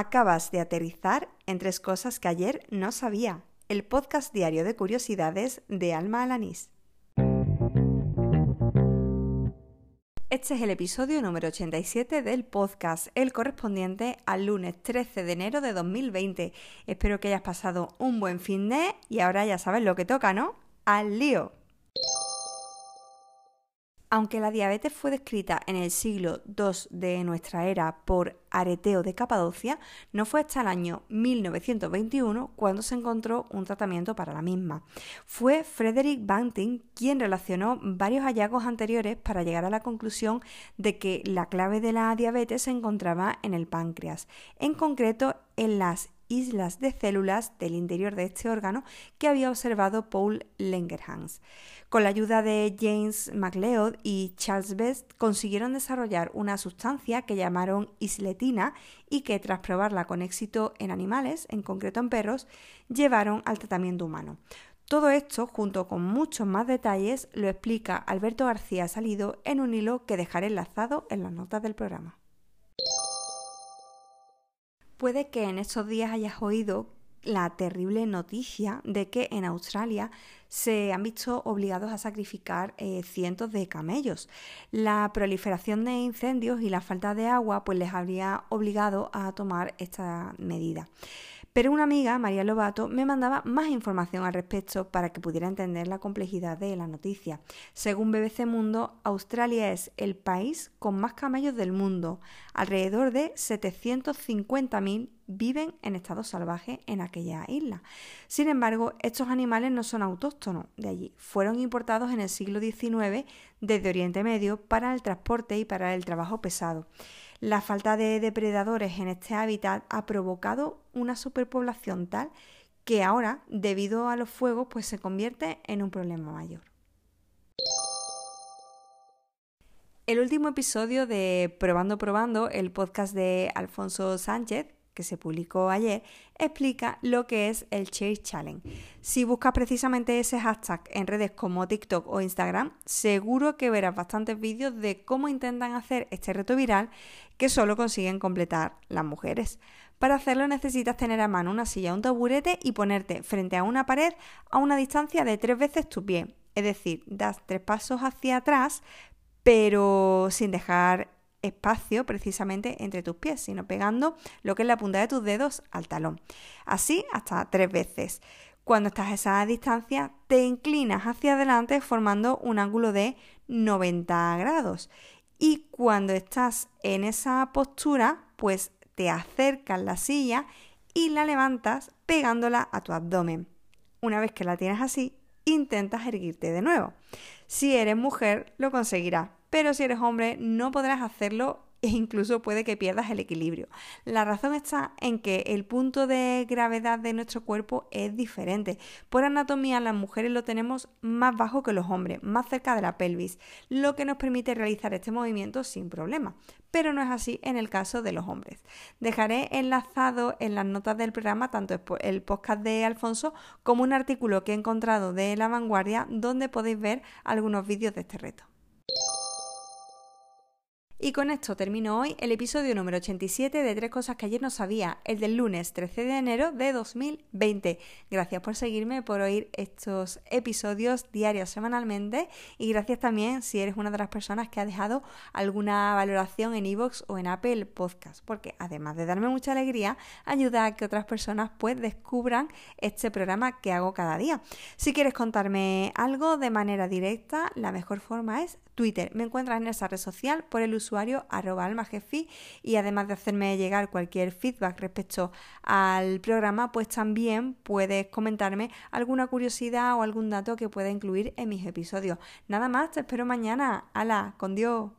Acabas de aterrizar en tres cosas que ayer no sabía. El podcast diario de curiosidades de Alma Alanís. Este es el episodio número 87 del podcast, el correspondiente al lunes 13 de enero de 2020. Espero que hayas pasado un buen fin de y ahora ya sabes lo que toca, ¿no? ¡Al lío! Aunque la diabetes fue descrita en el siglo II de nuestra era por Areteo de Capadocia, no fue hasta el año 1921 cuando se encontró un tratamiento para la misma. Fue Frederick Banting quien relacionó varios hallazgos anteriores para llegar a la conclusión de que la clave de la diabetes se encontraba en el páncreas, en concreto en las islas de células del interior de este órgano que había observado Paul Langerhans. Con la ayuda de James MacLeod y Charles Best consiguieron desarrollar una sustancia que llamaron isletina y que tras probarla con éxito en animales, en concreto en perros, llevaron al tratamiento humano. Todo esto, junto con muchos más detalles, lo explica Alberto García Salido en un hilo que dejaré enlazado en las notas del programa. Puede que en estos días hayas oído la terrible noticia de que en Australia se han visto obligados a sacrificar eh, cientos de camellos. La proliferación de incendios y la falta de agua pues les habría obligado a tomar esta medida. Pero una amiga, María Lobato, me mandaba más información al respecto para que pudiera entender la complejidad de la noticia. Según BBC Mundo, Australia es el país con más camellos del mundo. Alrededor de 750.000 viven en estado salvaje en aquella isla. Sin embargo, estos animales no son autóctonos de allí. Fueron importados en el siglo XIX desde Oriente Medio para el transporte y para el trabajo pesado. La falta de depredadores en este hábitat ha provocado una superpoblación tal que ahora, debido a los fuegos, pues se convierte en un problema mayor. El último episodio de Probando Probando, el podcast de Alfonso Sánchez, que se publicó ayer, explica lo que es el Chase Challenge. Si buscas precisamente ese hashtag en redes como TikTok o Instagram, seguro que verás bastantes vídeos de cómo intentan hacer este reto viral que solo consiguen completar las mujeres. Para hacerlo necesitas tener a mano una silla un taburete y ponerte frente a una pared a una distancia de tres veces tu pie. Es decir, das tres pasos hacia atrás, pero sin dejar espacio precisamente entre tus pies, sino pegando lo que es la punta de tus dedos al talón. Así hasta tres veces. Cuando estás a esa distancia, te inclinas hacia adelante formando un ángulo de 90 grados. Y cuando estás en esa postura, pues te acercas la silla y la levantas pegándola a tu abdomen. Una vez que la tienes así, intentas erguirte de nuevo. Si eres mujer, lo conseguirás, pero si eres hombre no podrás hacerlo e incluso puede que pierdas el equilibrio. La razón está en que el punto de gravedad de nuestro cuerpo es diferente. Por anatomía las mujeres lo tenemos más bajo que los hombres, más cerca de la pelvis, lo que nos permite realizar este movimiento sin problema. Pero no es así en el caso de los hombres. Dejaré enlazado en las notas del programa tanto el podcast de Alfonso como un artículo que he encontrado de La Vanguardia donde podéis ver algunos vídeos de este reto. Y con esto termino hoy el episodio número 87 de Tres Cosas que ayer no sabía, el del lunes 13 de enero de 2020. Gracias por seguirme, por oír estos episodios diarios semanalmente y gracias también si eres una de las personas que ha dejado alguna valoración en iVoox o en Apple Podcast, porque además de darme mucha alegría, ayuda a que otras personas pues descubran este programa que hago cada día. Si quieres contarme algo de manera directa, la mejor forma es Twitter. Me encuentras en esa red social por el usuario arroba almajefi y además de hacerme llegar cualquier feedback respecto al programa, pues también puedes comentarme alguna curiosidad o algún dato que pueda incluir en mis episodios. Nada más, te espero mañana. ¡Hala! ¡Con Dios!